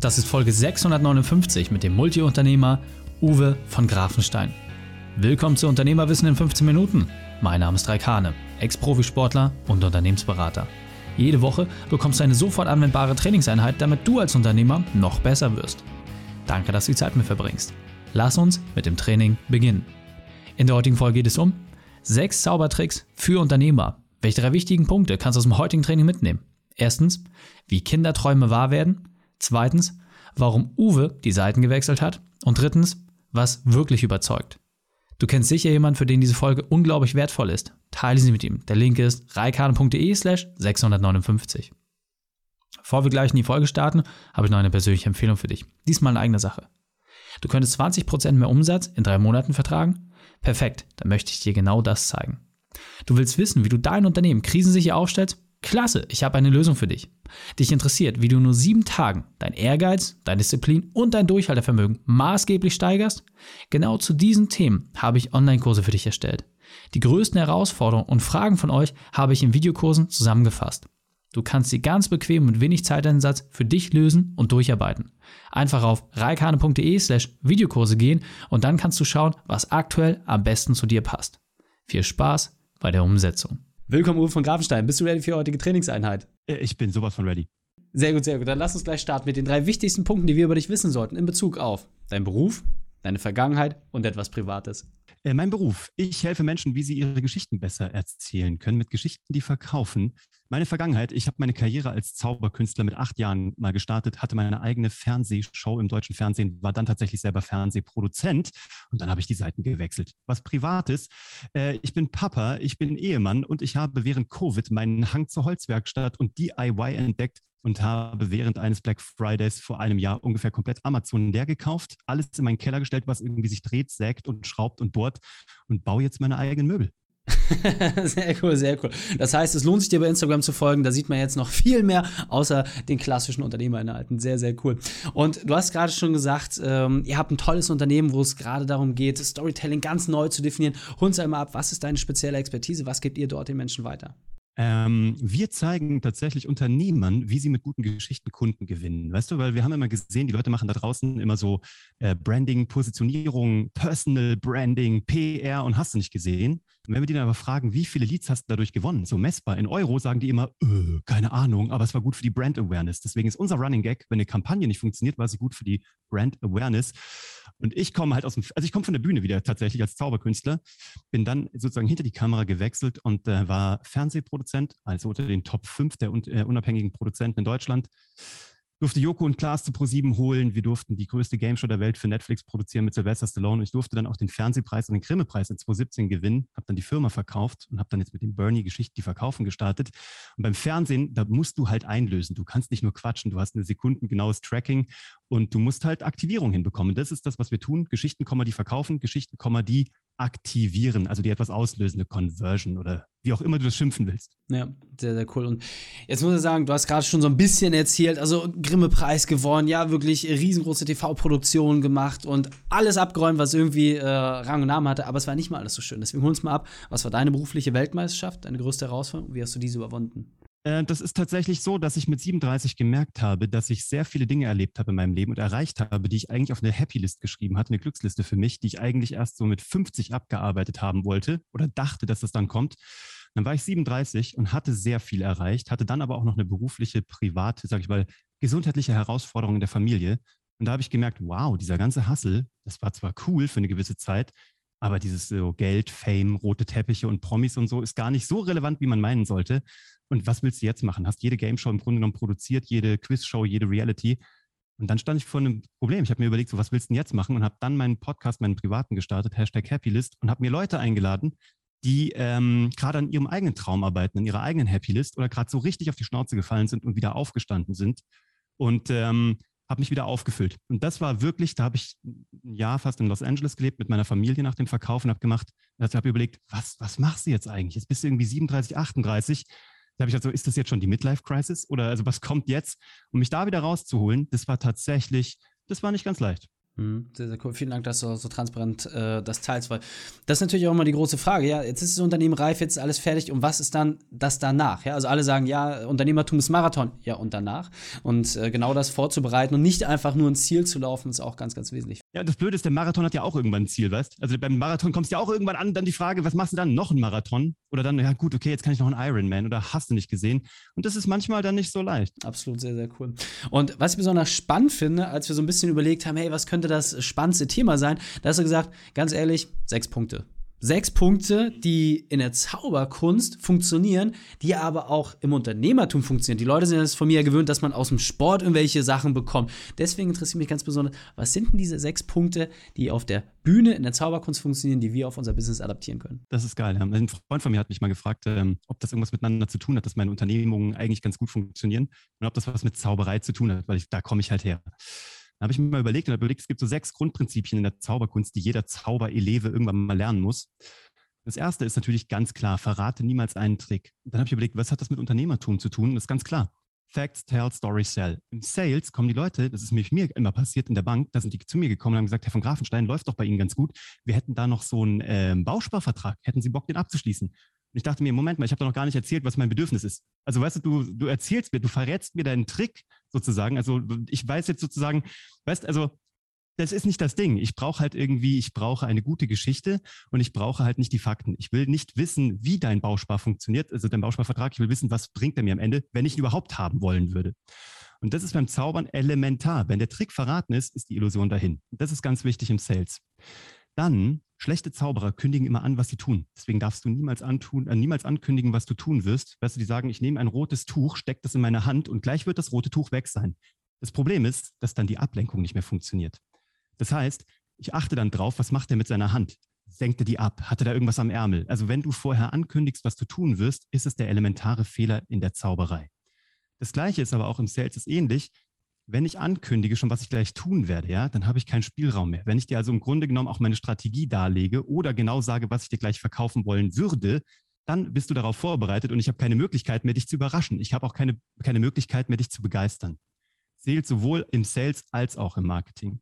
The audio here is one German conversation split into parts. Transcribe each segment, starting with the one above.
Das ist Folge 659 mit dem Multiunternehmer Uwe von Grafenstein. Willkommen zu Unternehmerwissen in 15 Minuten. Mein Name ist Raikane, Ex-Profisportler und Unternehmensberater. Jede Woche bekommst du eine sofort anwendbare Trainingseinheit, damit du als Unternehmer noch besser wirst. Danke, dass du die Zeit mit verbringst. Lass uns mit dem Training beginnen. In der heutigen Folge geht es um sechs Zaubertricks für Unternehmer. Welche drei wichtigen Punkte kannst du aus dem heutigen Training mitnehmen? Erstens, wie Kinderträume wahr werden. Zweitens, warum Uwe die Seiten gewechselt hat. Und drittens, was wirklich überzeugt. Du kennst sicher jemanden, für den diese Folge unglaublich wertvoll ist. Teile sie mit ihm. Der Link ist reikane.de slash 659. Bevor wir gleich in die Folge starten, habe ich noch eine persönliche Empfehlung für dich. Diesmal eine eigene Sache. Du könntest 20% mehr Umsatz in drei Monaten vertragen? Perfekt, dann möchte ich dir genau das zeigen. Du willst wissen, wie du dein Unternehmen krisensicher aufstellst? Klasse, ich habe eine Lösung für dich. Dich interessiert, wie du nur sieben Tagen dein Ehrgeiz, deine Disziplin und dein Durchhaltevermögen maßgeblich steigerst? Genau zu diesen Themen habe ich Online-Kurse für dich erstellt. Die größten Herausforderungen und Fragen von euch habe ich in Videokursen zusammengefasst. Du kannst sie ganz bequem und wenig Zeiteinsatz für dich lösen und durcharbeiten. Einfach auf reikane.de slash Videokurse gehen und dann kannst du schauen, was aktuell am besten zu dir passt. Viel Spaß bei der Umsetzung. Willkommen, Uwe von Grafenstein. Bist du ready für die heutige Trainingseinheit? Äh, ich bin sowas von ready. Sehr gut, sehr gut. Dann lass uns gleich starten mit den drei wichtigsten Punkten, die wir über dich wissen sollten in Bezug auf deinen Beruf, deine Vergangenheit und etwas Privates. Äh, mein Beruf. Ich helfe Menschen, wie sie ihre Geschichten besser erzählen können, mit Geschichten, die verkaufen. Meine Vergangenheit. Ich habe meine Karriere als Zauberkünstler mit acht Jahren mal gestartet, hatte meine eigene Fernsehshow im deutschen Fernsehen, war dann tatsächlich selber Fernsehproduzent und dann habe ich die Seiten gewechselt. Was Privates. Äh, ich bin Papa, ich bin Ehemann und ich habe während Covid meinen Hang zur Holzwerkstatt und DIY entdeckt und habe während eines Black Fridays vor einem Jahr ungefähr komplett Amazon leer gekauft, alles in meinen Keller gestellt, was irgendwie sich dreht, sägt und schraubt und bohrt und baue jetzt meine eigenen Möbel. sehr cool, sehr cool. Das heißt, es lohnt sich dir bei Instagram zu folgen. Da sieht man jetzt noch viel mehr außer den klassischen Unternehmerinhalten. Sehr, sehr cool. Und du hast gerade schon gesagt, ähm, ihr habt ein tolles Unternehmen, wo es gerade darum geht, Storytelling ganz neu zu definieren. Hol uns einmal ab, was ist deine spezielle Expertise? Was gebt ihr dort den Menschen weiter? Ähm, wir zeigen tatsächlich Unternehmern, wie sie mit guten Geschichten Kunden gewinnen. Weißt du, weil wir haben immer gesehen, die Leute machen da draußen immer so äh, Branding, Positionierung, Personal Branding, PR und hast du nicht gesehen. Und wenn wir die dann aber fragen, wie viele Leads hast du dadurch gewonnen, so messbar in Euro, sagen die immer, äh, keine Ahnung, aber es war gut für die Brand Awareness. Deswegen ist unser Running Gag, wenn eine Kampagne nicht funktioniert, war sie gut für die Brand Awareness. Und ich komme halt aus dem, also ich komme von der Bühne wieder tatsächlich als Zauberkünstler, bin dann sozusagen hinter die Kamera gewechselt und äh, war Fernsehproduzent, also unter den Top 5 der äh, unabhängigen Produzenten in Deutschland durfte Joko und Klaas zu Pro7 holen. Wir durften die größte Game Show der Welt für Netflix produzieren mit Sylvester Stallone. Und ich durfte dann auch den Fernsehpreis und den Grimme-Preis in 2017 gewinnen. Habe dann die Firma verkauft und habe dann jetzt mit dem Bernie Geschichten die Verkaufen gestartet. Und beim Fernsehen, da musst du halt einlösen. Du kannst nicht nur quatschen. Du hast ein sekundengenaues Tracking und du musst halt Aktivierung hinbekommen. Das ist das, was wir tun. Geschichten, die verkaufen, Geschichten, die aktivieren, also die etwas auslösende Conversion oder wie auch immer du das schimpfen willst. Ja, sehr, sehr cool. Und jetzt muss ich sagen, du hast gerade schon so ein bisschen erzählt, also Grimme-Preis gewonnen, ja, wirklich riesengroße TV-Produktionen gemacht und alles abgeräumt, was irgendwie äh, Rang und Namen hatte, aber es war nicht mal alles so schön. Deswegen hol uns mal ab, was war deine berufliche Weltmeisterschaft, deine größte Herausforderung? Wie hast du diese überwunden? Äh, das ist tatsächlich so, dass ich mit 37 gemerkt habe, dass ich sehr viele Dinge erlebt habe in meinem Leben und erreicht habe, die ich eigentlich auf eine Happy List geschrieben hatte, eine Glücksliste für mich, die ich eigentlich erst so mit 50 abgearbeitet haben wollte oder dachte, dass das dann kommt. Dann war ich 37 und hatte sehr viel erreicht, hatte dann aber auch noch eine berufliche, private, sag ich mal, gesundheitliche Herausforderung in der Familie. Und da habe ich gemerkt, wow, dieser ganze Hassel, das war zwar cool für eine gewisse Zeit, aber dieses so Geld, Fame, rote Teppiche und Promis und so ist gar nicht so relevant, wie man meinen sollte. Und was willst du jetzt machen? Hast jede Game Show im Grunde genommen produziert, jede Quizshow, jede Reality. Und dann stand ich vor einem Problem. Ich habe mir überlegt, so was willst du denn jetzt machen? Und habe dann meinen Podcast, meinen privaten gestartet, Hashtag Happylist, und habe mir Leute eingeladen, die ähm, gerade an ihrem eigenen Traum arbeiten, an ihrer eigenen Happylist oder gerade so richtig auf die Schnauze gefallen sind und wieder aufgestanden sind. Und ähm, habe mich wieder aufgefüllt. Und das war wirklich, da habe ich ein Jahr fast in Los Angeles gelebt mit meiner Familie nach dem Verkauf und habe gemacht, also habe überlegt, was, was machst du jetzt eigentlich? Jetzt bist du irgendwie 37, 38. Da habe ich gesagt, so, ist das jetzt schon die Midlife-Crisis? Oder also was kommt jetzt? Um mich da wieder rauszuholen, das war tatsächlich, das war nicht ganz leicht. Mhm, sehr, sehr cool. Vielen Dank, dass du so transparent äh, das teilst, weil das ist natürlich auch immer die große Frage. Ja, jetzt ist das Unternehmen reif, jetzt ist alles fertig und was ist dann das danach? Ja, also alle sagen, ja, Unternehmertum ist Marathon. Ja, und danach? Und äh, genau das vorzubereiten und nicht einfach nur ein Ziel zu laufen, ist auch ganz, ganz wesentlich. Ja, das Blöde ist, der Marathon hat ja auch irgendwann ein Ziel, weißt Also beim Marathon kommst du ja auch irgendwann an, dann die Frage, was machst du dann? Noch ein Marathon? Oder dann, ja gut, okay, jetzt kann ich noch einen Ironman oder hast du nicht gesehen? Und das ist manchmal dann nicht so leicht. Absolut, sehr, sehr cool. Und was ich besonders spannend finde, als wir so ein bisschen überlegt haben, hey, was könnte das spannendste Thema sein, da hast du gesagt, ganz ehrlich, sechs Punkte sechs Punkte, die in der Zauberkunst funktionieren, die aber auch im Unternehmertum funktionieren. Die Leute sind es von mir gewöhnt, dass man aus dem Sport irgendwelche Sachen bekommt. Deswegen interessiert mich ganz besonders, was sind denn diese sechs Punkte, die auf der Bühne in der Zauberkunst funktionieren, die wir auf unser Business adaptieren können? Das ist geil. Ein Freund von mir hat mich mal gefragt, ähm, ob das irgendwas miteinander zu tun hat, dass meine Unternehmungen eigentlich ganz gut funktionieren und ob das was mit Zauberei zu tun hat, weil ich, da komme ich halt her. Da habe ich mir mal überlegt und überlegt, es gibt so sechs Grundprinzipien in der Zauberkunst, die jeder Zaubereleve irgendwann mal lernen muss. Das erste ist natürlich ganz klar, verrate niemals einen Trick. dann habe ich überlegt, was hat das mit Unternehmertum zu tun? das ist ganz klar. Facts, tell, story, sell. Im Sales kommen die Leute, das ist mir immer passiert in der Bank, da sind die zu mir gekommen und haben gesagt, Herr von Grafenstein, läuft doch bei Ihnen ganz gut. Wir hätten da noch so einen äh, Bausparvertrag. Hätten Sie Bock, den abzuschließen? Und ich dachte mir, Moment mal, ich habe doch noch gar nicht erzählt, was mein Bedürfnis ist. Also weißt du, du, du erzählst mir, du verrätst mir deinen Trick sozusagen. Also ich weiß jetzt sozusagen, weißt also das ist nicht das Ding. Ich brauche halt irgendwie, ich brauche eine gute Geschichte und ich brauche halt nicht die Fakten. Ich will nicht wissen, wie dein Bauspar funktioniert, also dein Bausparvertrag. Ich will wissen, was bringt er mir am Ende, wenn ich ihn überhaupt haben wollen würde. Und das ist beim Zaubern elementar. Wenn der Trick verraten ist, ist die Illusion dahin. Das ist ganz wichtig im Sales. Dann Schlechte Zauberer kündigen immer an, was sie tun. Deswegen darfst du niemals, antun, äh, niemals ankündigen, was du tun wirst. Weißt du, die sagen, ich nehme ein rotes Tuch, stecke das in meine Hand und gleich wird das rote Tuch weg sein. Das Problem ist, dass dann die Ablenkung nicht mehr funktioniert. Das heißt, ich achte dann drauf, was macht er mit seiner Hand? Senkt er die ab? Hat er da irgendwas am Ärmel? Also wenn du vorher ankündigst, was du tun wirst, ist es der elementare Fehler in der Zauberei. Das Gleiche ist aber auch im Sales ist ähnlich wenn ich ankündige schon, was ich gleich tun werde, ja, dann habe ich keinen Spielraum mehr. Wenn ich dir also im Grunde genommen auch meine Strategie darlege oder genau sage, was ich dir gleich verkaufen wollen würde, dann bist du darauf vorbereitet und ich habe keine Möglichkeit mehr, dich zu überraschen. Ich habe auch keine, keine Möglichkeit mehr, dich zu begeistern. Zählt sowohl im Sales als auch im Marketing.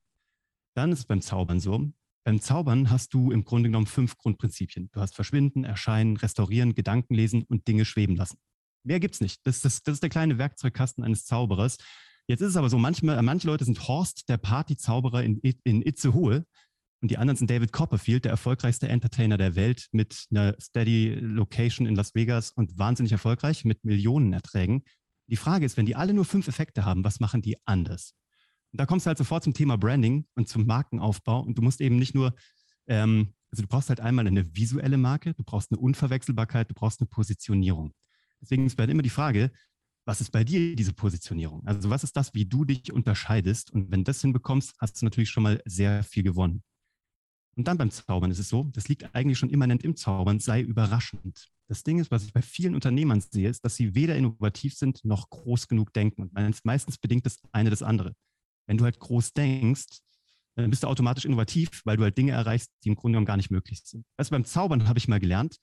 Dann ist es beim Zaubern so. Beim Zaubern hast du im Grunde genommen fünf Grundprinzipien. Du hast Verschwinden, Erscheinen, Restaurieren, Gedanken lesen und Dinge schweben lassen. Mehr gibt's nicht. Das, das, das ist der kleine Werkzeugkasten eines Zauberers. Jetzt ist es aber so, manchmal, manche Leute sind Horst, der Partyzauberer in, in Itzehoe. Und die anderen sind David Copperfield, der erfolgreichste Entertainer der Welt mit einer Steady Location in Las Vegas und wahnsinnig erfolgreich mit Millionenerträgen. Die Frage ist, wenn die alle nur fünf Effekte haben, was machen die anders? Und da kommst du halt sofort zum Thema Branding und zum Markenaufbau. Und du musst eben nicht nur, ähm, also du brauchst halt einmal eine visuelle Marke, du brauchst eine Unverwechselbarkeit, du brauchst eine Positionierung. Deswegen ist halt immer die Frage, was ist bei dir diese Positionierung? Also was ist das, wie du dich unterscheidest? Und wenn du das hinbekommst, hast du natürlich schon mal sehr viel gewonnen. Und dann beim Zaubern ist es so, das liegt eigentlich schon immanent im Zaubern, sei überraschend. Das Ding ist, was ich bei vielen Unternehmern sehe, ist, dass sie weder innovativ sind noch groß genug denken. Und meistens bedingt das eine das andere. Wenn du halt groß denkst, dann bist du automatisch innovativ, weil du halt Dinge erreichst, die im Grunde genommen gar nicht möglich sind. Also beim Zaubern habe ich mal gelernt,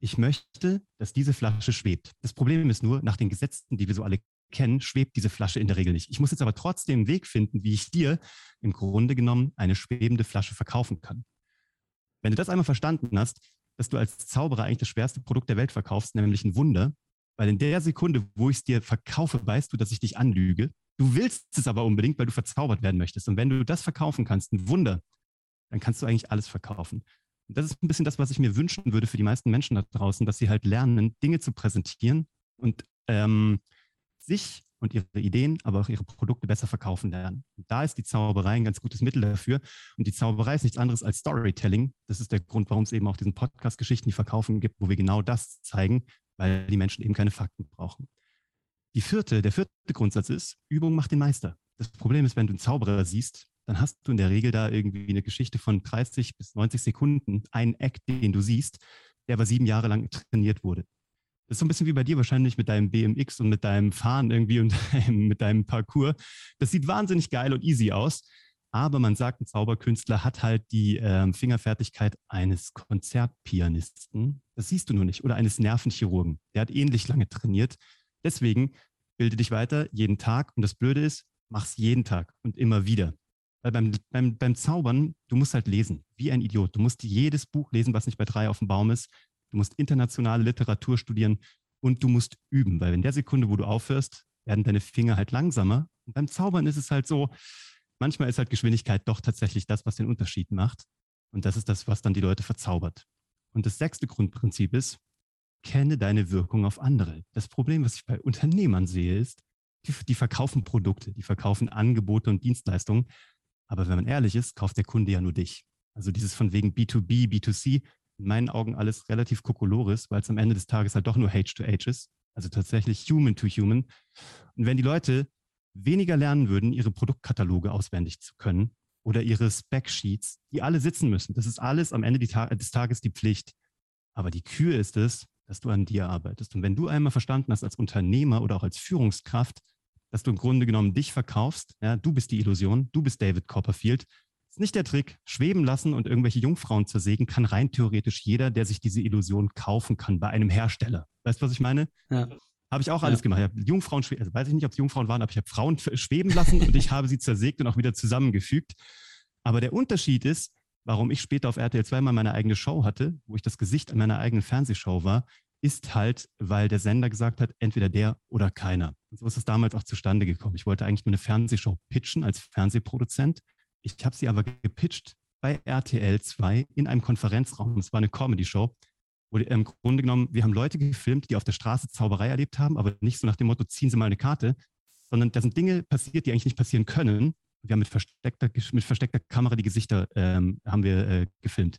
ich möchte, dass diese Flasche schwebt. Das Problem ist nur, nach den Gesetzen, die wir so alle kennen, schwebt diese Flasche in der Regel nicht. Ich muss jetzt aber trotzdem einen Weg finden, wie ich dir im Grunde genommen eine schwebende Flasche verkaufen kann. Wenn du das einmal verstanden hast, dass du als Zauberer eigentlich das schwerste Produkt der Welt verkaufst, nämlich ein Wunder, weil in der Sekunde, wo ich es dir verkaufe, weißt du, dass ich dich anlüge. Du willst es aber unbedingt, weil du verzaubert werden möchtest. Und wenn du das verkaufen kannst, ein Wunder, dann kannst du eigentlich alles verkaufen. Das ist ein bisschen das, was ich mir wünschen würde für die meisten Menschen da draußen, dass sie halt lernen, Dinge zu präsentieren und ähm, sich und ihre Ideen, aber auch ihre Produkte besser verkaufen lernen. Und da ist die Zauberei ein ganz gutes Mittel dafür. Und die Zauberei ist nichts anderes als Storytelling. Das ist der Grund, warum es eben auch diesen Podcast Geschichten, die verkaufen gibt, wo wir genau das zeigen, weil die Menschen eben keine Fakten brauchen. Die vierte, der vierte Grundsatz ist, Übung macht den Meister. Das Problem ist, wenn du einen Zauberer siehst, dann hast du in der Regel da irgendwie eine Geschichte von 30 bis 90 Sekunden, einen Act, den du siehst, der aber sieben Jahre lang trainiert wurde. Das ist so ein bisschen wie bei dir wahrscheinlich mit deinem BMX und mit deinem Fahren irgendwie und mit deinem Parcours. Das sieht wahnsinnig geil und easy aus. Aber man sagt, ein Zauberkünstler hat halt die äh, Fingerfertigkeit eines Konzertpianisten. Das siehst du nur nicht. Oder eines Nervenchirurgen. Der hat ähnlich lange trainiert. Deswegen bilde dich weiter jeden Tag. Und das Blöde ist, mach's jeden Tag und immer wieder. Weil beim, beim, beim Zaubern, du musst halt lesen, wie ein Idiot. Du musst jedes Buch lesen, was nicht bei drei auf dem Baum ist. Du musst internationale Literatur studieren und du musst üben, weil in der Sekunde, wo du aufhörst, werden deine Finger halt langsamer. Und beim Zaubern ist es halt so, manchmal ist halt Geschwindigkeit doch tatsächlich das, was den Unterschied macht. Und das ist das, was dann die Leute verzaubert. Und das sechste Grundprinzip ist, kenne deine Wirkung auf andere. Das Problem, was ich bei Unternehmern sehe, ist, die, die verkaufen Produkte, die verkaufen Angebote und Dienstleistungen. Aber wenn man ehrlich ist, kauft der Kunde ja nur dich. Also dieses von wegen B2B, B2C, in meinen Augen alles relativ kokolores, weil es am Ende des Tages halt doch nur H to H ist. Also tatsächlich Human to Human. Und wenn die Leute weniger lernen würden, ihre Produktkataloge auswendig zu können oder ihre Spec-Sheets, die alle sitzen müssen, das ist alles am Ende des Tages die Pflicht. Aber die Kür ist es, dass du an dir arbeitest. Und wenn du einmal verstanden hast als Unternehmer oder auch als Führungskraft, dass du im Grunde genommen dich verkaufst, ja, du bist die Illusion, du bist David Copperfield, ist nicht der Trick. Schweben lassen und irgendwelche Jungfrauen zersägen kann rein theoretisch jeder, der sich diese Illusion kaufen kann bei einem Hersteller. Weißt du, was ich meine? Ja. Habe ich auch alles ja. gemacht. Ich habe Jungfrauen, also weiß ich nicht, ob es Jungfrauen waren, aber ich habe Frauen schweben lassen und ich habe sie zersägt und auch wieder zusammengefügt. Aber der Unterschied ist, warum ich später auf RTL 2 mal meine eigene Show hatte, wo ich das Gesicht an meiner eigenen Fernsehshow war, ist halt, weil der Sender gesagt hat, entweder der oder keiner. Und so ist es damals auch zustande gekommen. Ich wollte eigentlich nur eine Fernsehshow pitchen als Fernsehproduzent. Ich habe sie aber gepitcht bei RTL 2 in einem Konferenzraum. Es war eine Comedy-Show wo im Grunde genommen, wir haben Leute gefilmt, die auf der Straße Zauberei erlebt haben, aber nicht so nach dem Motto, ziehen Sie mal eine Karte, sondern da sind Dinge passiert, die eigentlich nicht passieren können. Wir haben mit versteckter, mit versteckter Kamera die Gesichter ähm, haben wir äh, gefilmt.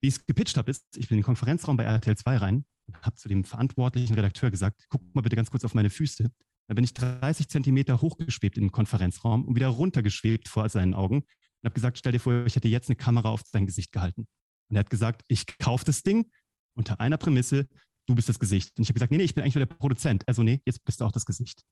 Wie ich es gepitcht habe, ist, ich bin in den Konferenzraum bei RTL 2 rein und habe zu dem verantwortlichen Redakteur gesagt, guck mal bitte ganz kurz auf meine Füße. Da bin ich 30 Zentimeter hochgeschwebt im Konferenzraum und wieder runtergeschwebt vor seinen Augen und habe gesagt, stell dir vor, ich hätte jetzt eine Kamera auf dein Gesicht gehalten. Und er hat gesagt, ich kaufe das Ding, unter einer Prämisse, du bist das Gesicht. Und ich habe gesagt, nee, nee, ich bin eigentlich nur der Produzent. Also nee, jetzt bist du auch das Gesicht.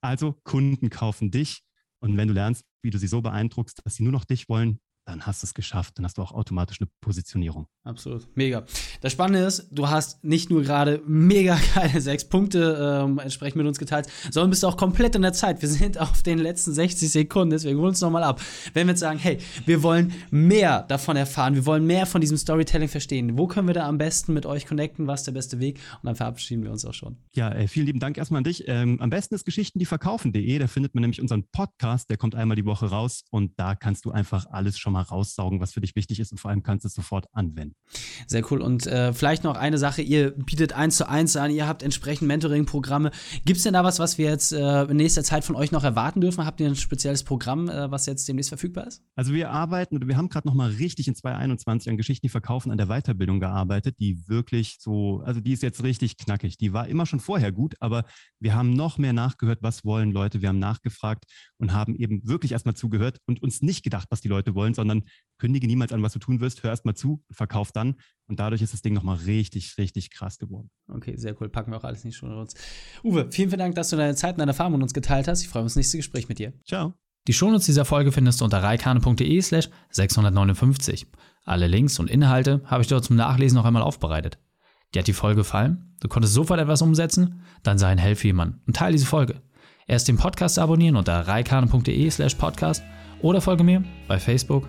Also Kunden kaufen dich und wenn du lernst, wie du sie so beeindruckst, dass sie nur noch dich wollen, dann hast du es geschafft. Dann hast du auch automatisch eine Positionierung. Absolut. Mega. Das Spannende ist, du hast nicht nur gerade mega geile sechs Punkte ähm, entsprechend mit uns geteilt, sondern bist auch komplett in der Zeit. Wir sind auf den letzten 60 Sekunden, deswegen holen uns nochmal ab. Wenn wir jetzt sagen, hey, wir wollen mehr davon erfahren, wir wollen mehr von diesem Storytelling verstehen, wo können wir da am besten mit euch connecten? Was ist der beste Weg? Und dann verabschieden wir uns auch schon. Ja, äh, vielen lieben Dank erstmal an dich. Ähm, am besten ist Geschichten, die verkaufen.de. Da findet man nämlich unseren Podcast, der kommt einmal die Woche raus und da kannst du einfach alles schon mal mal raussaugen, was für dich wichtig ist und vor allem kannst du es sofort anwenden. Sehr cool. Und äh, vielleicht noch eine Sache, ihr bietet eins zu eins an, ihr habt entsprechend Mentoring-Programme. Gibt es denn da was, was wir jetzt äh, in nächster Zeit von euch noch erwarten dürfen? Habt ihr ein spezielles Programm, äh, was jetzt demnächst verfügbar ist? Also wir arbeiten oder wir haben gerade noch mal richtig in 2021 an Geschichten, die verkaufen, an der Weiterbildung gearbeitet, die wirklich so, also die ist jetzt richtig knackig. Die war immer schon vorher gut, aber wir haben noch mehr nachgehört, was wollen Leute. Wir haben nachgefragt und haben eben wirklich erstmal zugehört und uns nicht gedacht, was die Leute wollen, sondern sondern kündige niemals an, was du tun wirst, hör erst mal zu, verkauf dann. Und dadurch ist das Ding nochmal richtig, richtig krass geworden. Okay, sehr cool. Packen wir auch alles nicht schon uns. Uwe, vielen, vielen Dank, dass du deine Zeit und deine Erfahrung mit uns geteilt hast. Ich freue mich auf das nächste Gespräch mit dir. Ciao. Die Shownotes dieser Folge findest du unter reikane.de slash 659. Alle Links und Inhalte habe ich dort zum Nachlesen noch einmal aufbereitet. Dir hat die Folge gefallen? Du konntest sofort etwas umsetzen? Dann sei ein Helfer jemand und teile diese Folge. Erst den Podcast abonnieren unter reikane.de slash podcast oder folge mir bei Facebook,